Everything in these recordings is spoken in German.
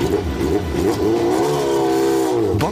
えっ?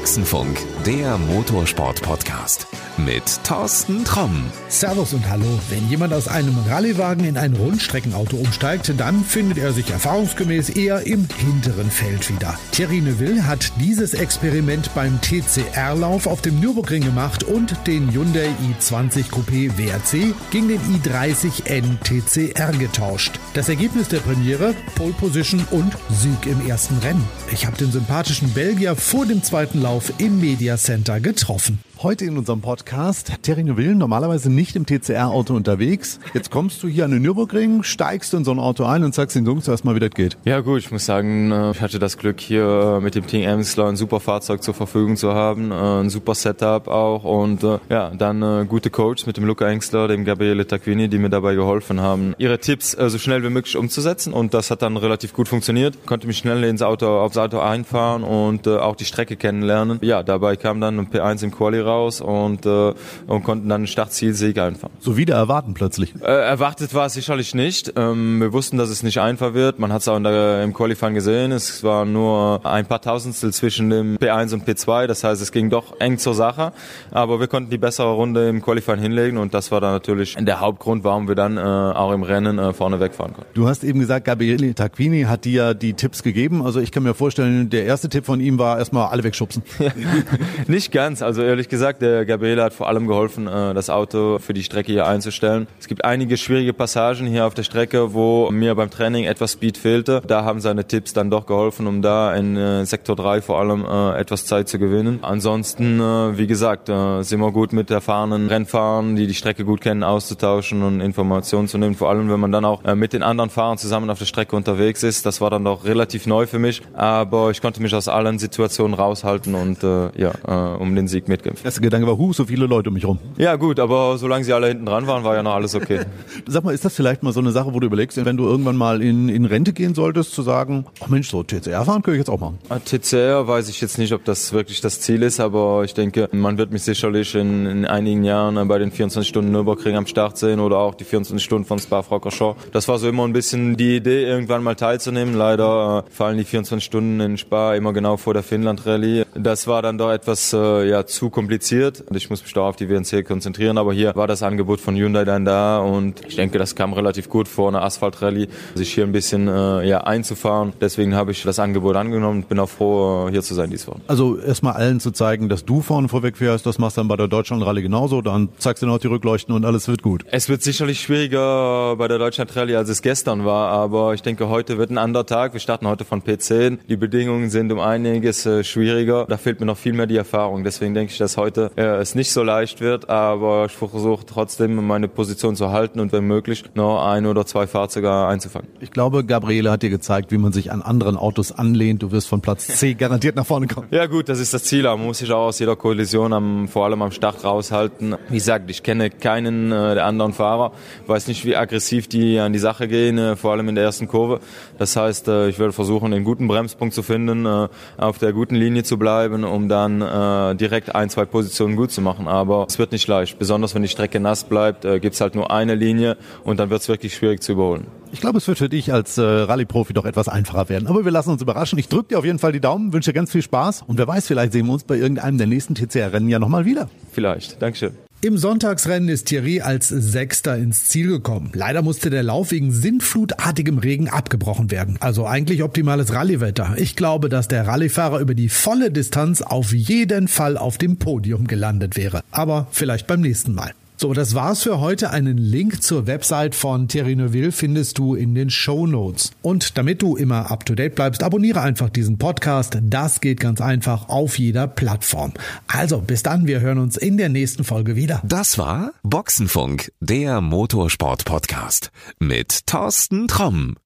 Boxenfunk, der Motorsport-Podcast mit Thorsten Tromm. Servus und Hallo. Wenn jemand aus einem Rallyewagen in ein Rundstreckenauto umsteigt, dann findet er sich erfahrungsgemäß eher im hinteren Feld wieder. Thierry Neuville hat dieses Experiment beim TCR-Lauf auf dem Nürburgring gemacht und den Hyundai i20 Coupé WRC gegen den i30N TCR getauscht. Das Ergebnis der Premiere, Pole Position und Sieg im ersten Rennen. Ich habe den sympathischen Belgier vor dem zweiten Lauf im Media Center getroffen. Heute in unserem Podcast Terry Neuville, normalerweise nicht im TCR-Auto unterwegs. Jetzt kommst du hier an den Nürburgring, steigst in so ein Auto ein und sagst den Jungs erstmal, wie das geht. Ja gut, ich muss sagen, äh, ich hatte das Glück hier mit dem Team Emsler ein super Fahrzeug zur Verfügung zu haben, äh, ein super Setup auch und äh, ja, dann gute Coaches mit dem Luca Engstler, dem Gabriele Tacquini, die mir dabei geholfen haben, ihre Tipps so schnell wie möglich umzusetzen und das hat dann relativ gut funktioniert. Konnte mich schnell ins Auto, aufs Auto einfahren und auch die Strecke kennenlernen. Ja, dabei kam dann ein P1 im Quali raus und, äh, und konnten dann einen Startzielsieg einfahren. So wieder erwarten plötzlich? Äh, erwartet war es sicherlich nicht. Ähm, wir wussten, dass es nicht einfach wird. Man hat es auch der, im Qualifying gesehen. Es war nur ein paar Tausendstel zwischen dem P1 und P2. Das heißt, es ging doch eng zur Sache. Aber wir konnten die bessere Runde im Qualifying hinlegen und das war dann natürlich der Hauptgrund, warum wir dann äh, auch im Rennen äh, vorne wegfahren konnten. Du hast eben gesagt, Gabriele Tacquini hat dir die Tipps gegeben. Also ich kann mir vorstellen, der erste Tipp von ihm war erstmal alle wegschubsen. nicht ganz. Also ehrlich gesagt, der Gabriele hat vor allem geholfen, äh, das Auto für die Strecke hier einzustellen. Es gibt einige schwierige Passagen hier auf der Strecke, wo mir beim Training etwas Speed fehlte. Da haben seine Tipps dann doch geholfen, um da in äh, Sektor 3 vor allem äh, etwas Zeit zu gewinnen. Ansonsten, wie gesagt, sind wir gut mit erfahrenen Rennfahrern, die die Strecke gut kennen, auszutauschen und Informationen zu nehmen. Vor allem, wenn man dann auch mit den anderen Fahrern zusammen auf der Strecke unterwegs ist. Das war dann doch relativ neu für mich, aber ich konnte mich aus allen Situationen raushalten und ja, um den Sieg mitkämpfen. Erster Gedanke war, huh, so viele Leute um mich rum. Ja gut, aber solange sie alle hinten dran waren, war ja noch alles okay. Sag mal, ist das vielleicht mal so eine Sache, wo du überlegst, wenn du irgendwann mal in, in Rente gehen solltest, zu sagen, ach Mensch, so TCR fahren könnte ich jetzt auch machen? Ah, TCR weiß ich jetzt nicht, ob das wirklich das Ziel ist, aber ich denke, man wird mich sicherlich in, in einigen Jahren bei den 24 Stunden Nürburgring am Start sehen oder auch die 24 Stunden von Spa-Francorchamps. Das war so immer ein bisschen die Idee, irgendwann mal teilzunehmen. Leider äh, fallen die 24 Stunden in Spa immer genau vor der Finnland-Rallye. Das war dann doch etwas äh, ja, zu kompliziert. Ich muss mich da auf die WNC konzentrieren, aber hier war das Angebot von Hyundai dann da und ich denke, das kam relativ gut vor einer Asphaltrallye, sich hier ein bisschen äh, ja, einzufahren. Deswegen habe ich das Angebot angenommen und bin auch froh, hier zu sein diesmal. Also erstmal allen zu zeigen, dass du vorne vorweg fährst, das machst du dann bei der Deutschland-Rallye genauso, dann zeigst du noch die Rückleuchten und alles wird gut. Es wird sicherlich schwieriger bei der Deutschland-Rallye, als es gestern war, aber ich denke, heute wird ein anderer Tag. Wir starten heute von P10. Die Bedingungen sind um einiges äh, schwieriger. Da fehlt mir noch viel mehr die Erfahrung. Deswegen denke ich, dass heute äh, es nicht so leicht wird, aber ich versuche trotzdem meine Position zu halten und wenn möglich noch ein oder zwei Fahrzeuge einzufangen. Ich glaube, Gabriele hat dir gezeigt, wie man sich an anderen Autos anlehnt. Du wirst von Platz C garantiert nach vorne kommen. Ja gut, das ist das Ziel. Man muss sich auch aus jeder Kollision am, vor allem am Start raushalten. Wie gesagt, ich kenne keinen äh, der anderen Fahrer, weiß nicht, wie aggressiv die an die Sache gehen, äh, vor allem in der ersten Kurve. Das heißt, äh, ich werde versuchen, den guten Bremspunkt zu finden, äh, auf der guten Linie zu bleiben, um dann äh, direkt ein, zwei Positionen gut zu machen. Aber es wird nicht leicht. Besonders wenn die Strecke nass bleibt, äh, gibt es halt nur eine Linie und dann wird es wirklich schwierig zu überholen. Ich glaube, es wird für dich als äh, Rallye-Profi doch etwas einfacher werden. Aber wir lassen uns überraschen. Ich drücke dir auf jeden Fall die Daumen, wünsche dir ganz viel Spaß und wer weiß, vielleicht sehen wir uns bei irgendeinem der nächsten TCR-Rennen ja nochmal wieder. Vielleicht. Dankeschön. Im Sonntagsrennen ist Thierry als Sechster ins Ziel gekommen. Leider musste der Lauf wegen sintflutartigem Regen abgebrochen werden. Also eigentlich optimales Rallyewetter. Ich glaube, dass der Rallyefahrer über die volle Distanz auf jeden Fall auf dem Podium gelandet wäre. Aber vielleicht beim nächsten Mal. So, das war's für heute. Einen Link zur Website von Thierry Neuville findest du in den Show Notes. Und damit du immer up to date bleibst, abonniere einfach diesen Podcast. Das geht ganz einfach auf jeder Plattform. Also, bis dann. Wir hören uns in der nächsten Folge wieder. Das war Boxenfunk, der Motorsport-Podcast mit Thorsten Tromm.